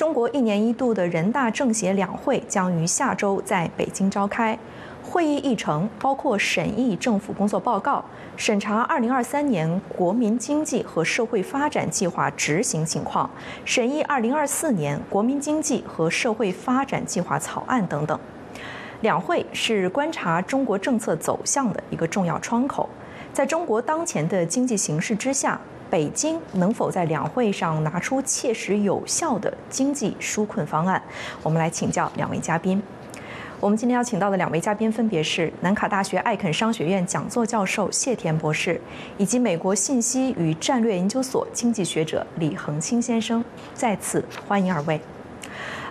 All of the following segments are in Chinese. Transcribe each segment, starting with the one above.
中国一年一度的人大政协两会将于下周在北京召开。会议议程包括审议政府工作报告、审查2023年国民经济和社会发展计划执行情况、审议2024年国民经济和社会发展计划草案等等。两会是观察中国政策走向的一个重要窗口。在中国当前的经济形势之下，北京能否在两会上拿出切实有效的经济纾困方案？我们来请教两位嘉宾。我们今天要请到的两位嘉宾分别是南卡大学艾肯商学院讲座教授谢田博士，以及美国信息与战略研究所经济学者李恒清先生。再次欢迎二位。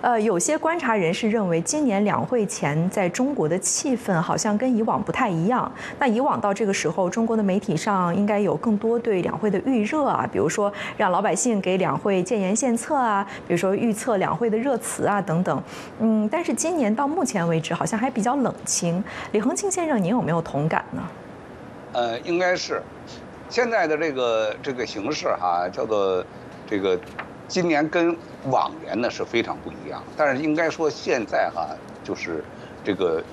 呃，有些观察人士认为，今年两会前在中国的气氛好像跟以往不太一样。那以往到这个时候，中国的媒体上应该有更多对两会的预热啊，比如说让老百姓给两会建言献策啊，比如说预测两会的热词啊等等。嗯，但是今年到目前为止，好像还比较冷清。李恒清先生，您有没有同感呢？呃，应该是现在的这个这个形势哈，叫做这个。今年跟往年呢是非常不一样，但是应该说现在哈，就是这个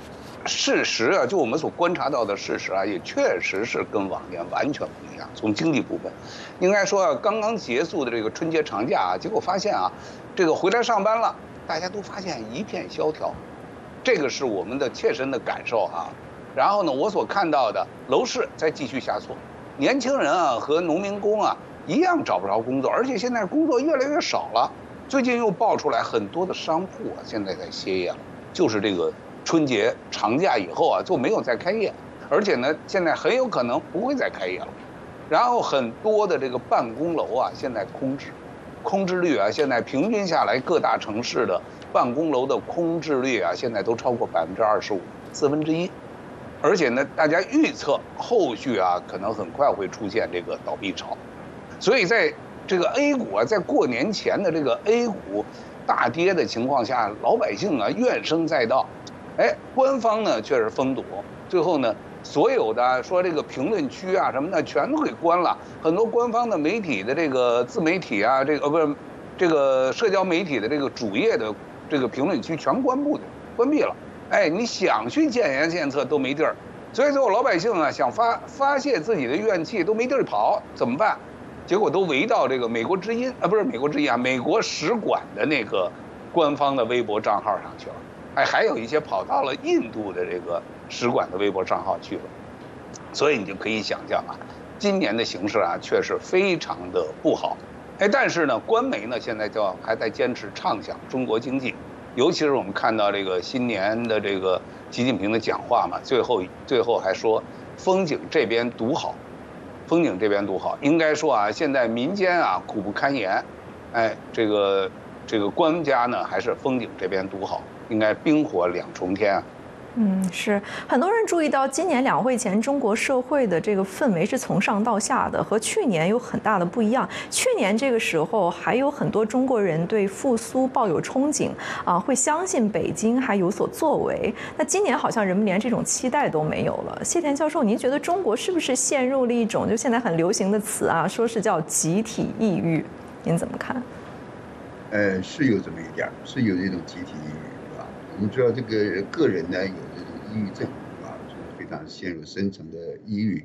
事实啊，就我们所观察到的事实啊，也确实是跟往年完全不一样。从经济部分，应该说啊，刚刚结束的这个春节长假啊，结果发现啊，这个回来上班了，大家都发现一片萧条，这个是我们的切身的感受啊。然后呢，我所看到的楼市在继续下挫，年轻人啊和农民工啊。一样找不着工作，而且现在工作越来越少了。最近又爆出来很多的商铺啊，现在在歇业了，就是这个春节长假以后啊，就没有再开业，而且呢，现在很有可能不会再开业了。然后很多的这个办公楼啊，现在空置，空置率啊，现在平均下来各大城市的办公楼的空置率啊，现在都超过百分之二十五，四分之一。而且呢，大家预测后续啊，可能很快会出现这个倒闭潮。所以在这个 A 股啊，在过年前的这个 A 股大跌的情况下，老百姓啊怨声载道，哎，官方呢却是封堵，最后呢，所有的说这个评论区啊什么的全都给关了，很多官方的媒体的这个自媒体啊，这个呃不是这个社交媒体的这个主页的这个评论区全关闭的关闭了，哎，你想去建言献策都没地儿，所以最后老百姓啊想发发泄自己的怨气都没地儿跑，怎么办？结果都围到这个美国之音啊，不是美国之音啊，美国使馆的那个官方的微博账号上去了。哎，还有一些跑到了印度的这个使馆的微博账号去了。所以你就可以想象啊，今年的形势啊，确实非常的不好。哎，但是呢，官媒呢现在就还在坚持畅想中国经济，尤其是我们看到这个新年的这个习近平的讲话嘛，最后最后还说风景这边独好。风景这边独好，应该说啊，现在民间啊苦不堪言，哎，这个这个官家呢还是风景这边独好，应该冰火两重天啊。嗯，是很多人注意到，今年两会前中国社会的这个氛围是从上到下的，和去年有很大的不一样。去年这个时候还有很多中国人对复苏抱有憧憬啊，会相信北京还有所作为。那今年好像人们连这种期待都没有了。谢田教授，您觉得中国是不是陷入了一种就现在很流行的词啊，说是叫集体抑郁？您怎么看？呃，是有这么一点，是有这种集体抑郁。是吧我们知道这个个人呢有抑郁症啊，就是非常陷入深层的抑郁，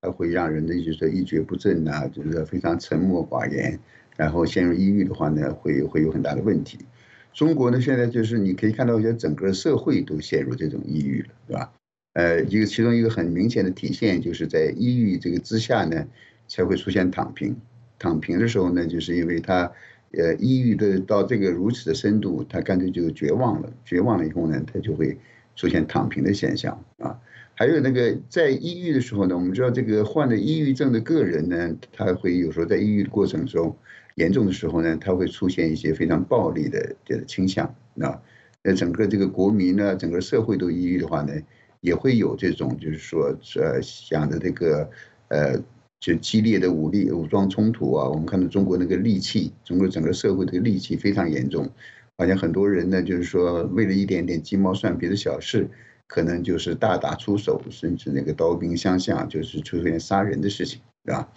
它会让人呢就是一蹶不振呐，就是非常沉默寡言，然后陷入抑郁的话呢，会会有很大的问题。中国呢现在就是你可以看到，一些整个社会都陷入这种抑郁了，对吧？呃，一个其中一个很明显的体现，就是在抑郁这个之下呢，才会出现躺平。躺平的时候呢，就是因为他。呃，抑郁的到这个如此的深度，他干脆就绝望了。绝望了以后呢，他就会出现躺平的现象啊。还有那个在抑郁的时候呢，我们知道这个患了抑郁症的个人呢，他会有时候在抑郁的过程中，严重的时候呢，他会出现一些非常暴力的这个倾向啊。那整个这个国民呢，整个社会都抑郁的话呢，也会有这种就是说呃想着这个呃。就激烈的武力武装冲突啊，我们看到中国那个戾气，中国整个社会的戾气非常严重，好像很多人呢，就是说为了一点点鸡毛蒜皮的小事，可能就是大打出手，甚至那个刀兵相向，就是出现杀人的事情，对吧？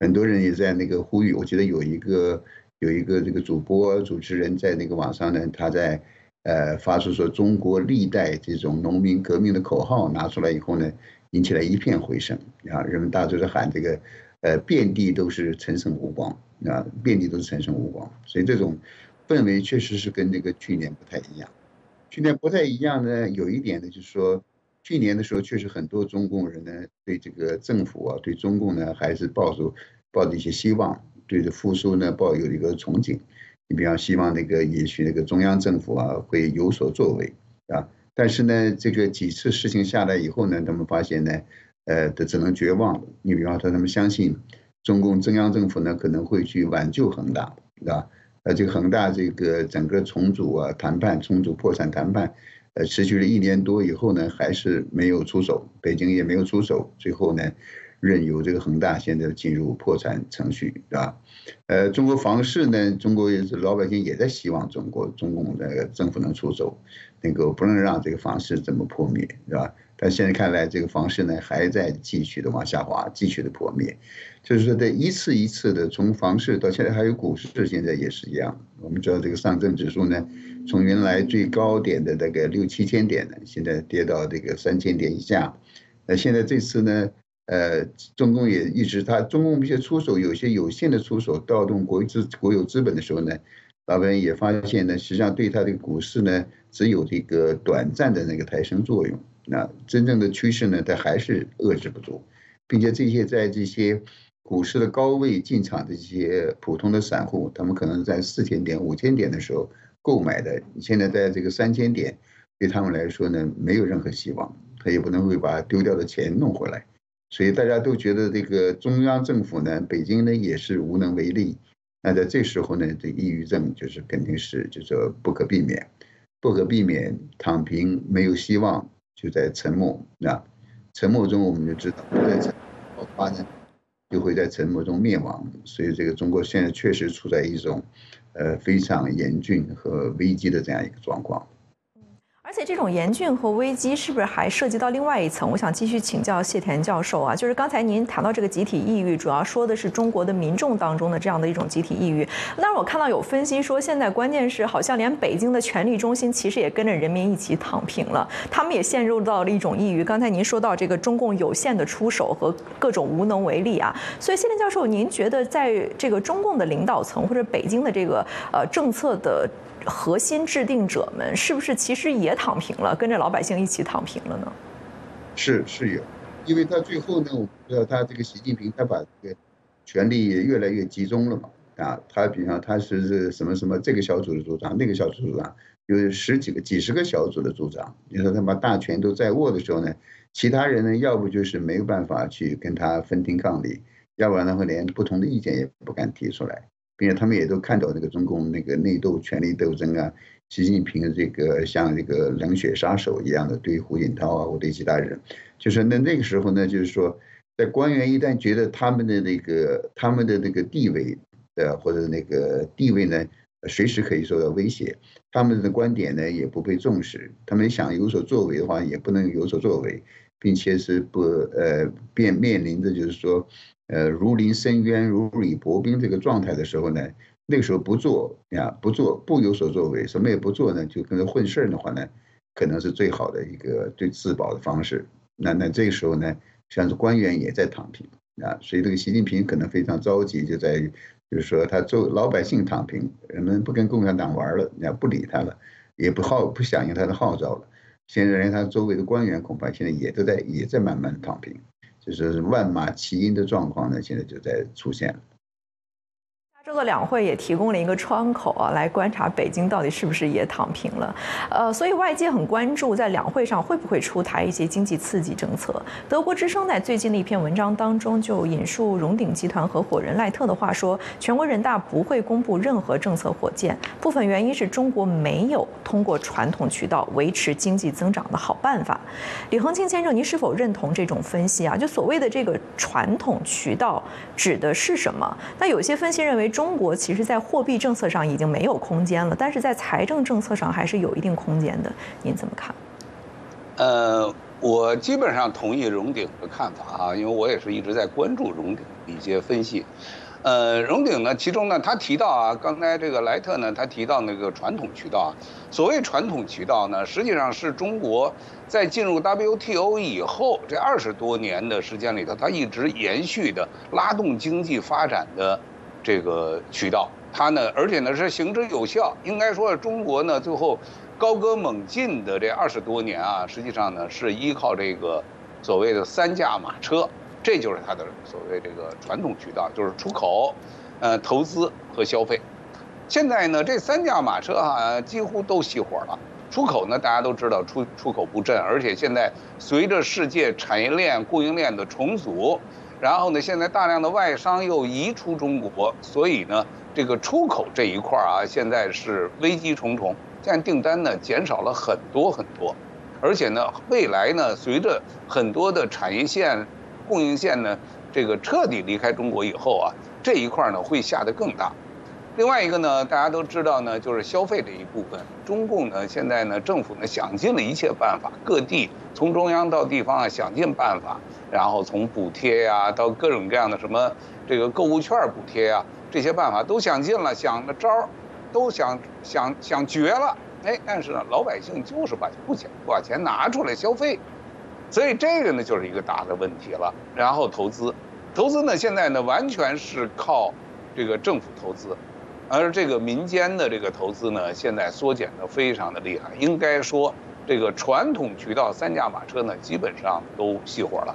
很多人也在那个呼吁，我记得有一个有一个这个主播主持人在那个网上呢，他在呃发出说中国历代这种农民革命的口号拿出来以后呢，引起了一片回声啊，人们大都是喊这个，呃，遍地都是陈胜吴广啊，遍地都是陈胜吴广，所以这种氛围确实是跟那个去年不太一样。去年不太一样呢，有一点呢，就是说去年的时候确实很多中共人呢对这个政府啊，对中共呢还是抱着抱着一些希望。对着复苏呢抱有一个憧憬，你比方希望那个也许那个中央政府啊会有所作为啊，但是呢这个几次事情下来以后呢，他们发现呢，呃，他只能绝望了。你比方说他们相信中共中央政府呢可能会去挽救恒大，是吧？呃，这个恒大这个整个重组啊谈判重组破产谈判，呃，持续了一年多以后呢，还是没有出手，北京也没有出手，最后呢。任由这个恒大现在进入破产程序，是吧？呃，中国房市呢，中国也是老百姓也在希望中国中共的政府能出手，能够不能让这个房市这么破灭，是吧？但现在看来，这个房市呢还在继续的往下滑，继续的破灭，就是说，在一次一次的从房市到现在还有股市，现在也是一样。我们知道这个上证指数呢，从原来最高点的那个六七千点呢，现在跌到这个三千点以下。那现在这次呢？呃，中共也一直，他中共一些出手，有些有限的出手，调动国资国有资本的时候呢，老百姓也发现呢，实际上对他的股市呢，只有这个短暂的那个抬升作用，那真正的趋势呢，它还是遏制不住，并且这些在这些股市的高位进场的这些普通的散户，他们可能在四千点、五千点的时候购买的，现在在这个三千点，对他们来说呢，没有任何希望，他也不能会把丢掉的钱弄回来。所以大家都觉得这个中央政府呢，北京呢也是无能为力。那在这时候呢，这抑郁症就是肯定是就是不可避免，不可避免躺平没有希望，就在沉默啊，沉默中我们就知道在沉爆发展，就会在沉默中灭亡。所以这个中国现在确实处在一种呃非常严峻和危机的这样一个状况。而且这种严峻和危机是不是还涉及到另外一层？我想继续请教谢田教授啊，就是刚才您谈到这个集体抑郁，主要说的是中国的民众当中的这样的一种集体抑郁。那我看到有分析说，现在关键是好像连北京的权力中心其实也跟着人民一起躺平了，他们也陷入到了一种抑郁。刚才您说到这个中共有限的出手和各种无能为力啊，所以谢田教授，您觉得在这个中共的领导层或者北京的这个呃政策的？核心制定者们是不是其实也躺平了，跟着老百姓一起躺平了呢？是是有，因为他最后呢，我们知道他这个习近平他把这个权力也越来越集中了嘛，啊，他比方他是什么什么这个小组的组长，那个小组组长，有十几个、几十个小组的组长，你说他把大权都在握的时候呢，其他人呢，要不就是没有办法去跟他分庭抗礼，要不然的话连不同的意见也不敢提出来。并且他们也都看到那个中共那个内斗、权力斗争啊，习近平的这个像这个冷血杀手一样的对胡锦涛啊或对其他人，就是那那个时候呢，就是说，在官员一旦觉得他们的那个他们的那个地位，呃或者那个地位呢，随时可以受到威胁，他们的观点呢也不被重视，他们想有所作为的话也不能有所作为，并且是不呃面面临着就是说。呃，如临深渊、如履薄冰这个状态的时候呢，那个时候不做呀，不做，不有所作为，什么也不做呢，就跟着混事儿的话呢，可能是最好的一个最自保的方式。那那这个时候呢，像是官员也在躺平啊，所以这个习近平可能非常着急，就在于就是说他做老百姓躺平，人们不跟共产党玩了，你不理他了，也不号不响应他的号召了。现在连他周围的官员恐怕现在也都在也在慢慢躺平。就是万马齐喑的状况呢，现在就在出现了。这个两会也提供了一个窗口啊，来观察北京到底是不是也躺平了。呃，所以外界很关注在两会上会不会出台一些经济刺激政策。德国之声在最近的一篇文章当中就引述荣鼎集团合伙人赖特的话说，全国人大不会公布任何政策火箭，部分原因是中国没有通过传统渠道维持经济增长的好办法。李恒清先生，您是否认同这种分析啊？就所谓的这个传统渠道指的是什么？那有些分析认为。中中国其实，在货币政策上已经没有空间了，但是在财政政策上还是有一定空间的。您怎么看？呃，我基本上同意荣鼎的看法啊，因为我也是一直在关注荣鼎一些分析。呃，荣鼎呢，其中呢，他提到啊，刚才这个莱特呢，他提到那个传统渠道啊，所谓传统渠道呢，实际上是中国在进入 WTO 以后这二十多年的时间里头，它一直延续的拉动经济发展的这个渠道。它呢，而且呢是行之有效。应该说，中国呢最后高歌猛进的这二十多年啊，实际上呢是依靠这个所谓的三驾马车。这就是它的所谓这个传统渠道，就是出口、呃投资和消费。现在呢，这三驾马车哈几乎都熄火了。出口呢，大家都知道出出口不振，而且现在随着世界产业链、供应链的重组，然后呢，现在大量的外商又移出中国，所以呢，这个出口这一块啊，现在是危机重重。现在订单呢减少了很多很多，而且呢，未来呢，随着很多的产业线。供应线呢，这个彻底离开中国以后啊，这一块呢会下得更大。另外一个呢，大家都知道呢，就是消费这一部分，中共呢现在呢政府呢想尽了一切办法，各地从中央到地方啊想尽办法，然后从补贴呀到各种各样的什么这个购物券补贴呀，这些办法都想尽了，想的招儿都想想想绝了，哎，但是呢老百姓就是把不钱不把钱拿出来消费。所以这个呢就是一个大的问题了。然后投资，投资呢现在呢完全是靠这个政府投资，而这个民间的这个投资呢现在缩减的非常的厉害。应该说这个传统渠道三驾马车呢基本上都熄火了。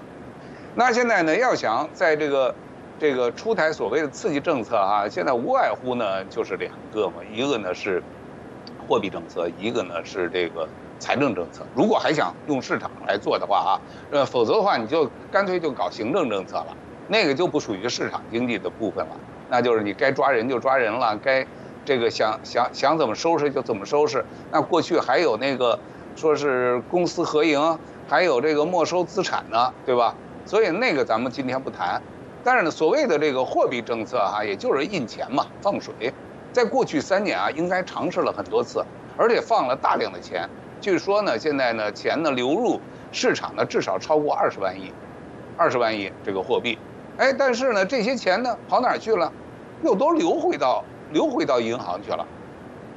那现在呢要想在这个这个出台所谓的刺激政策啊，现在无外乎呢就是两个嘛，一个呢是货币政策，一个呢是这个。财政政策，如果还想用市场来做的话啊，呃，否则的话你就干脆就搞行政政策了，那个就不属于市场经济的部分了，那就是你该抓人就抓人了，该这个想想想怎么收拾就怎么收拾。那过去还有那个说是公私合营，还有这个没收资产呢，对吧？所以那个咱们今天不谈。但是呢，所谓的这个货币政策哈，也就是印钱嘛，放水，在过去三年啊，应该尝试了很多次，而且放了大量的钱。据说呢，现在呢，钱呢流入市场呢，至少超过二十万亿，二十万亿这个货币，哎，但是呢，这些钱呢跑哪儿去了？又都流回到流回到银行去了，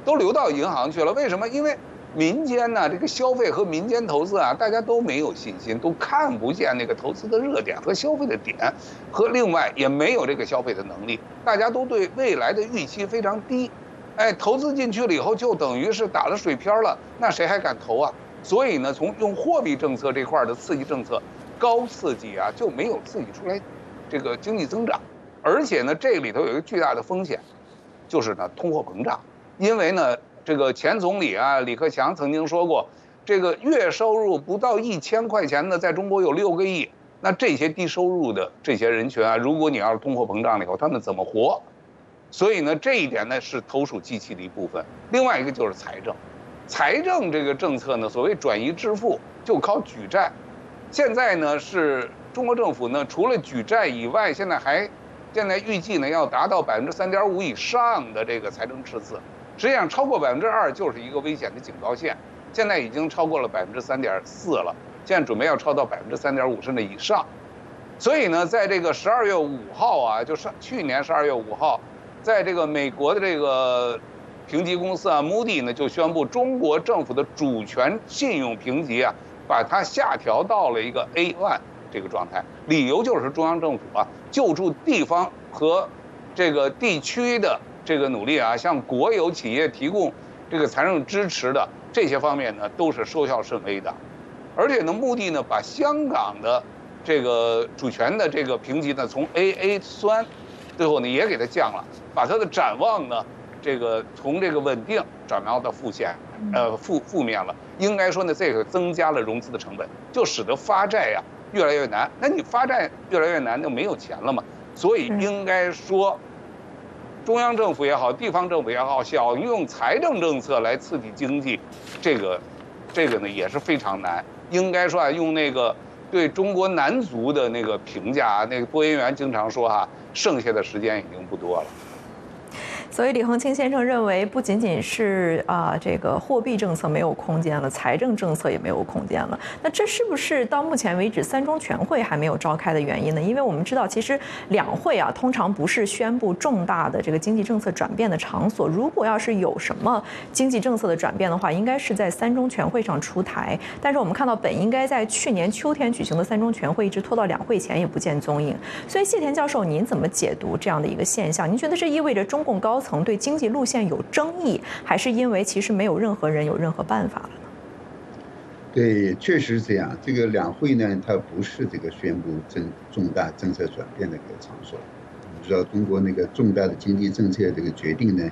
都流到银行去了。为什么？因为民间呢，这个消费和民间投资啊，大家都没有信心，都看不见那个投资的热点和消费的点，和另外也没有这个消费的能力，大家都对未来的预期非常低。哎，投资进去了以后，就等于是打了水漂了，那谁还敢投啊？所以呢，从用货币政策这块的刺激政策，高刺激啊，就没有刺激出来这个经济增长。而且呢，这里头有一个巨大的风险，就是呢通货膨胀。因为呢，这个前总理啊李克强曾经说过，这个月收入不到一千块钱的，在中国有六个亿。那这些低收入的这些人群啊，如果你要是通货膨胀了以后，他们怎么活？所以呢，这一点呢是投鼠忌器的一部分。另外一个就是财政，财政这个政策呢，所谓转移支付就靠举债。现在呢是中国政府呢，除了举债以外，现在还现在预计呢要达到百分之三点五以上的这个财政赤字。实际上超过百分之二就是一个危险的警告线。现在已经超过了百分之三点四了，现在准备要超到百分之三点五甚至以上。所以呢，在这个十二月五号啊，就是去年十二月五号。在这个美国的这个评级公司啊，Moody 呢就宣布中国政府的主权信用评级啊，把它下调到了一个 A one 这个状态。理由就是中央政府啊救助地方和这个地区的这个努力啊，向国有企业提供这个财政支持的这些方面呢，都是收效甚微的。而且呢，目的呢把香港的这个主权的这个评级呢从 AA 酸。最后呢，也给它降了，把它的展望呢，这个从这个稳定转到到负线，呃负负面了。应该说呢，这个增加了融资的成本，就使得发债呀越来越难。那你发债越来越难，就没有钱了嘛。所以应该说，中央政府也好，地方政府也好，想用财政政策来刺激经济，这个，这个呢也是非常难。应该说啊，用那个。对中国男足的那个评价，那个播音员经常说哈，剩下的时间已经不多了。所以李恒清先生认为，不仅仅是啊这个货币政策没有空间了，财政政策也没有空间了。那这是不是到目前为止三中全会还没有召开的原因呢？因为我们知道，其实两会啊通常不是宣布重大的这个经济政策转变的场所。如果要是有什么经济政策的转变的话，应该是在三中全会上出台。但是我们看到，本应该在去年秋天举行的三中全会，一直拖到两会前也不见踪影。所以谢田教授，您怎么解读这样的一个现象？您觉得这意味着中共高？层对经济路线有争议，还是因为其实没有任何人有任何办法了呢？对，确实是这样。这个两会呢，它不是这个宣布政重大政策转变的一个场所。你知道，中国那个重大的经济政策这个决定呢，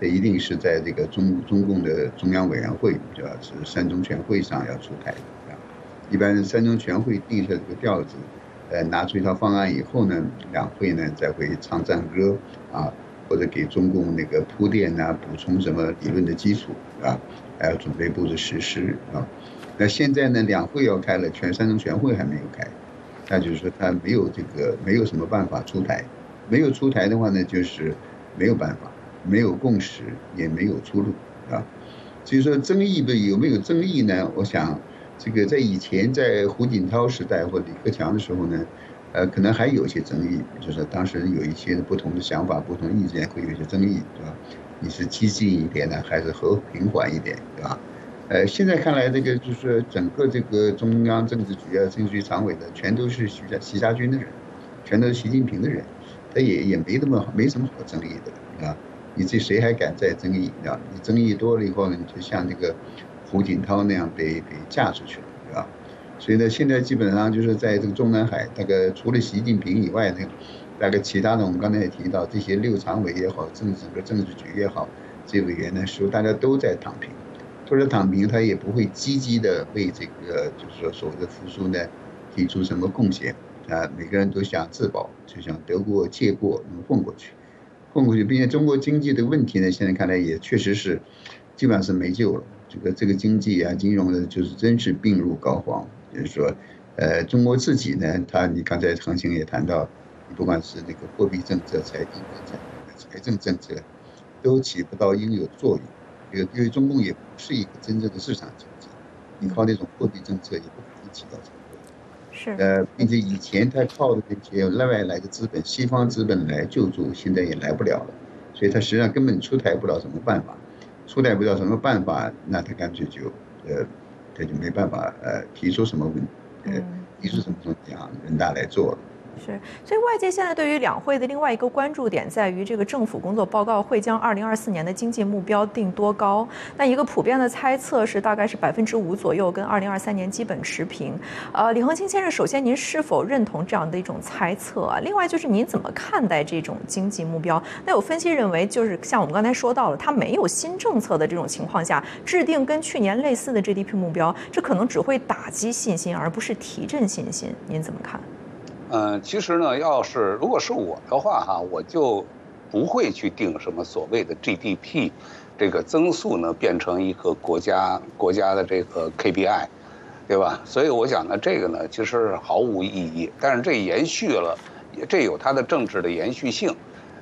它一定是在这个中中共的中央委员会，主要是三中全会上要出台的。一般三中全会定下这个调子，呃，拿出一套方案以后呢，两会呢再会唱赞歌啊。或者给中共那个铺垫呐，补充什么理论的基础啊，还要准备布置实施啊。那现在呢，两会要开了，全三中全会还没有开，那就是说他没有这个没有什么办法出台，没有出台的话呢，就是没有办法，没有共识，也没有出路啊。所以说争议的有没有争议呢？我想这个在以前在胡锦涛时代或李克强的时候呢。呃，可能还有一些争议，就是当时有一些不同的想法、不同意见，会有一些争议，对吧？你是激进一点呢，还是和平缓一点，对吧？呃，现在看来，这个就是整个这个中央政治局啊、政治局常委的，全都是徐家、徐家军的人，全都是习近平的人，他也也没那么没什么好争议的，啊，你这谁还敢再争议啊？你争议多了以后呢，你就像这个胡锦涛那样被被架出去了，所以呢，现在基本上就是在这个中南海，大概除了习近平以外呢，大概其他的我们刚才也提到，这些六常委也好，政治个政治局也好，这委员呢，说大家都在躺平，都在躺平，他也不会积极的为这个就是说所谓的复苏呢提出什么贡献啊，每个人都想自保，就想得过且过，能混过去，混过去，并且中国经济的问题呢，现在看来也确实是基本上是没救了，这个这个经济啊，金融的，就是真是病入膏肓。就是说，呃，中国自己呢，他你刚才恒星也谈到，你不管是那个货币政策、财政政策、财政政策，都起不到应有的作用。因为因为中共也不是一个真正的市场经济，你靠那种货币政策也不可能起到作用。是。呃，并且以前他靠的那些外来的资本、西方资本来救助，现在也来不了了。所以他实际上根本出台不了什么办法，出台不了什么办法，那他干脆就呃。他就没办法呃提出什么问，呃提出什么东西啊，人大来做了。是，所以外界现在对于两会的另外一个关注点在于，这个政府工作报告会将二零二四年的经济目标定多高？那一个普遍的猜测是，大概是百分之五左右，跟二零二三年基本持平。呃，李恒清先生，首先您是否认同这样的一种猜测啊？另外就是您怎么看待这种经济目标？那有分析认为，就是像我们刚才说到了，它没有新政策的这种情况下，制定跟去年类似的 GDP 目标，这可能只会打击信心，而不是提振信心。您怎么看？嗯，其实呢，要是如果是我的话哈，我就不会去定什么所谓的 GDP 这个增速呢，变成一个国家国家的这个 KPI，对吧？所以我想呢，这个呢其实毫无意义。但是这延续了，这有它的政治的延续性。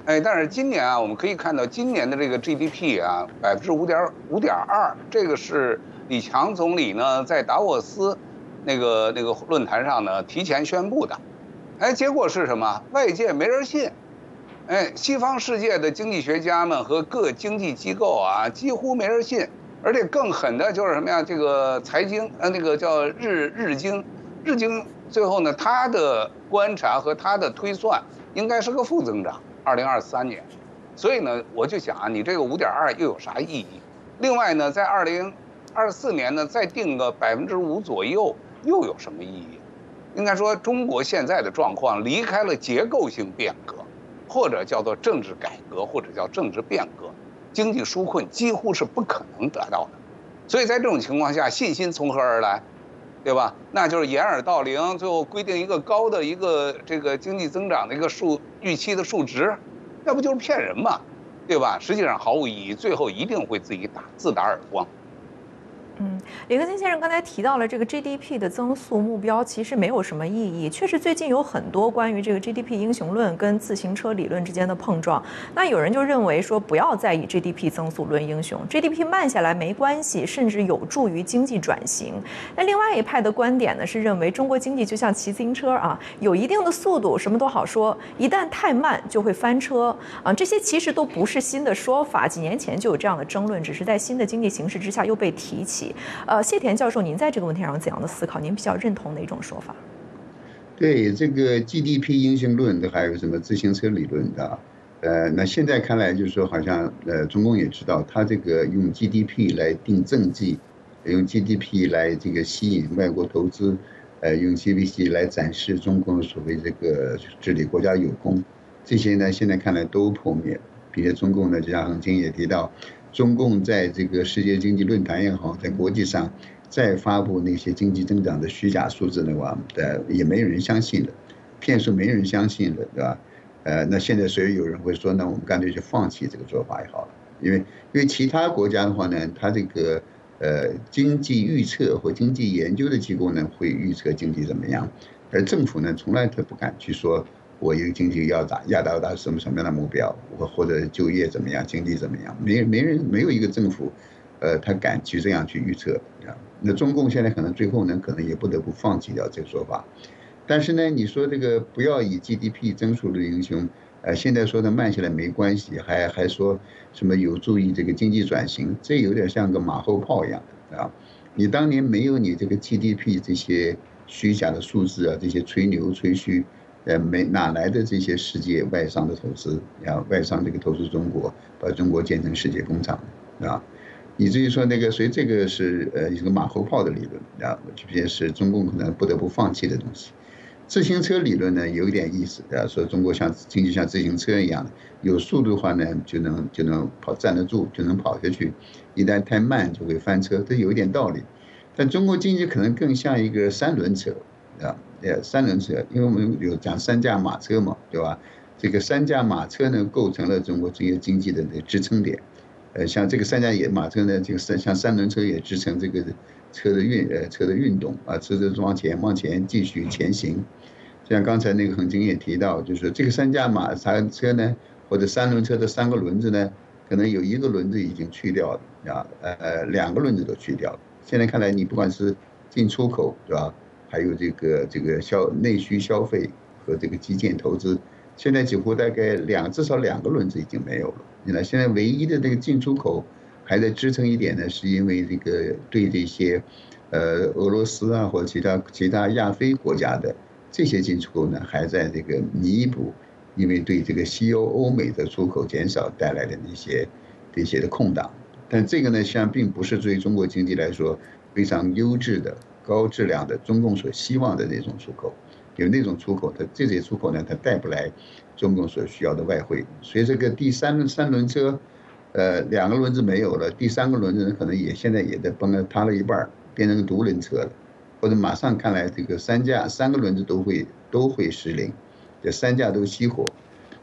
哎，但是今年啊，我们可以看到今年的这个 GDP 啊，百分之五点五点二，这个是李强总理呢在达沃斯那个那个论坛上呢提前宣布的。哎，结果是什么？外界没人信，哎，西方世界的经济学家们和各经济机构啊，几乎没人信。而且更狠的就是什么呀？这个财经，呃，那个叫日日经，日经最后呢，他的观察和他的推算应该是个负增长，二零二三年。所以呢，我就想啊，你这个五点二又有啥意义？另外呢，在二零二四年呢，再定个百分之五左右，又有什么意义？应该说，中国现在的状况离开了结构性变革，或者叫做政治改革，或者叫政治变革，经济纾困几乎是不可能得到的。所以在这种情况下，信心从何而来？对吧？那就是掩耳盗铃，最后规定一个高的一个这个经济增长的一个数预期的数值，那不就是骗人嘛？对吧？实际上毫无意义，最后一定会自己打自打耳光。嗯，李克勤先生刚才提到了这个 GDP 的增速目标，其实没有什么意义。确实，最近有很多关于这个 GDP 英雄论跟自行车理论之间的碰撞。那有人就认为说，不要再以 GDP 增速论英雄，GDP 慢下来没关系，甚至有助于经济转型。那另外一派的观点呢，是认为中国经济就像骑自行车啊，有一定的速度，什么都好说；一旦太慢，就会翻车啊。这些其实都不是新的说法，几年前就有这样的争论，只是在新的经济形势之下又被提起。呃，谢田教授，您在这个问题上怎样的思考？您比较认同哪种说法？对这个 GDP 英雄论的，还有什么自行车理论的？呃，那现在看来就是说，好像呃，中共也知道，他这个用 GDP 来定政绩，用 GDP 来这个吸引外国投资，呃，用 GDP 来展示中共所谓这个治理国家有功，这些呢，现在看来都破灭。并且中共呢，就像恒清也提到。中共在这个世界经济论坛也好，在国际上再发布那些经济增长的虚假数字的话，呃，也没有人相信的，骗术没人相信的，对吧？呃，那现在所以有人会说，那我们干脆就放弃这个做法也好了，因为因为其他国家的话呢，它这个呃经济预测或经济研究的机构呢会预测经济怎么样，而政府呢从来都不敢去说。我一个经济要达要达到什么什么样的目标，或或者就业怎么样，经济怎么样？没没人没有一个政府，呃，他敢去这样去预测啊。那中共现在可能最后呢，可能也不得不放弃掉这个说法。但是呢，你说这个不要以 GDP 增速论英雄，呃，现在说的慢下来没关系，还还说什么有助于这个经济转型，这有点像个马后炮一样的啊。你当年没有你这个 GDP 这些虚假的数字啊，这些吹牛吹嘘。呃，没哪来的这些世界外商的投资？啊，外商这个投资中国，把中国建成世界工厂，啊，以至于说那个，所以这个是呃一个马后炮的理论，啊，这些是中共可能不得不放弃的东西。自行车理论呢，有一点意思，啊，说中国像经济像自行车一样的，有速度的话呢，就能就能跑站得住，就能跑下去；一旦太慢，就会翻车，这有一点道理。但中国经济可能更像一个三轮车。啊，呃，三轮车，因为我们有讲三驾马车嘛，对吧？这个三驾马车呢，构成了中国这些经济的这个支撑点。呃，像这个三驾也马车呢，这个三像三轮车也支撑这个车的运呃车的运动啊，车子往前往前继续前行。就像刚才那个恒经也提到，就是这个三驾马车呢，或者三轮车的三个轮子呢，可能有一个轮子已经去掉了啊，呃，两个轮子都去掉了。现在看来，你不管是进出口，对吧？还有这个这个消内需消费和这个基建投资，现在几乎大概两至少两个轮子已经没有了。你看，现在唯一的这个进出口还在支撑一点呢，是因为这个对这些，呃，俄罗斯啊或者其他其他亚非国家的这些进出口呢，还在这个弥补，因为对这个西欧欧美的出口减少带来的那些这些的空档。但这个呢，实际上并不是对中国经济来说非常优质的。高质量的中共所希望的那种出口，有那种出口，它这些出口呢，它带不来中共所需要的外汇。所以这个第三三轮车，呃，两个轮子没有了，第三个轮子可能也现在也在崩了，塌了一半，变成独轮车了，或者马上看来这个三架三个轮子都会都会失灵，这三架都熄火，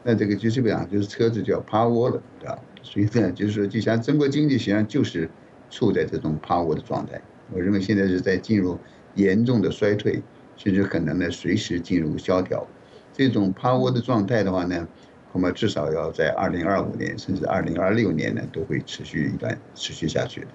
那这个就基本上就是车子就要趴窝了，对吧？所以呢，就是说，就像中国经济实际上就是处在这种趴窝的状态。我认为现在是在进入严重的衰退，甚至可能呢随时进入萧条。这种趴窝的状态的话呢，恐怕至少要在二零二五年甚至二零二六年呢都会持续一段持续下去的。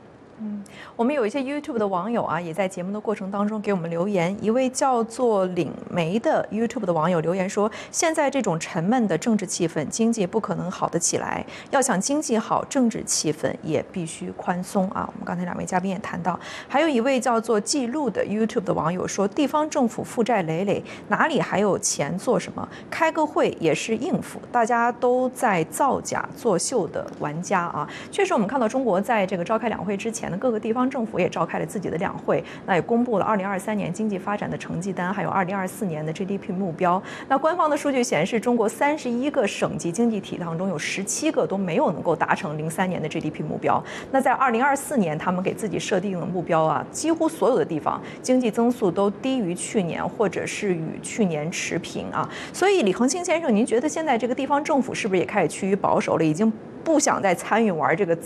嗯，我们有一些 YouTube 的网友啊，也在节目的过程当中给我们留言。一位叫做领梅的 YouTube 的网友留言说：“现在这种沉闷的政治气氛，经济不可能好得起来。要想经济好，政治气氛也必须宽松啊。”我们刚才两位嘉宾也谈到，还有一位叫做记录的 YouTube 的网友说：“地方政府负债累累，哪里还有钱做什么？开个会也是应付，大家都在造假作秀的玩家啊。”确实，我们看到中国在这个召开两会之前。各个地方政府也召开了自己的两会，那也公布了二零二三年经济发展的成绩单，还有二零二四年的 GDP 目标。那官方的数据显示，中国三十一个省级经济体当中，有十七个都没有能够达成零三年的 GDP 目标。那在二零二四年，他们给自己设定的目标啊，几乎所有的地方经济增速都低于去年，或者是与去年持平啊。所以，李恒清先生，您觉得现在这个地方政府是不是也开始趋于保守了，已经不想再参与玩这个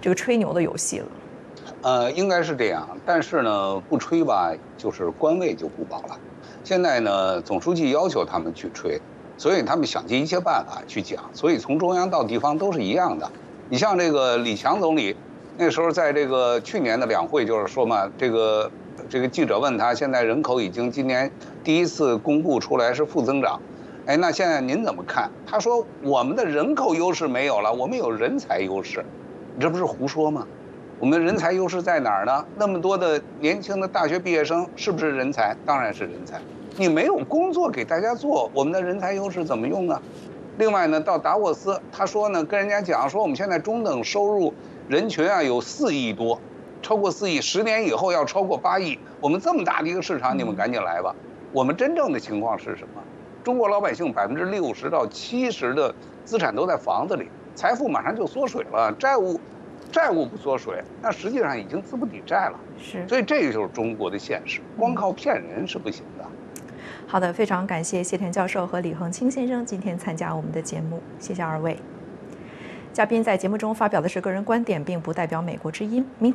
这个吹牛的游戏了？呃，应该是这样，但是呢，不吹吧，就是官位就不保了。现在呢，总书记要求他们去吹，所以他们想尽一切办法去讲。所以从中央到地方都是一样的。你像这个李强总理，那时候在这个去年的两会就是说嘛，这个这个记者问他，现在人口已经今年第一次公布出来是负增长。哎，那现在您怎么看？他说我们的人口优势没有了，我们有人才优势，你这不是胡说吗？我们人才优势在哪儿呢？那么多的年轻的大学毕业生是不是人才？当然是人才。你没有工作给大家做，我们的人才优势怎么用啊？另外呢，到达沃斯，他说呢，跟人家讲说我们现在中等收入人群啊有四亿多，超过四亿，十年以后要超过八亿。我们这么大的一个市场，你们赶紧来吧。我们真正的情况是什么？中国老百姓百分之六十到七十的资产都在房子里，财富马上就缩水了，债务，债务不缩水，那实际上已经资不抵债了。是，所以这个就是中国的现实，光靠骗人是不行的。好的，非常感谢谢田教授和李恒清先生今天参加我们的节目，谢谢二位。嘉宾在节目中发表的是个人观点，并不代表美国之音。明。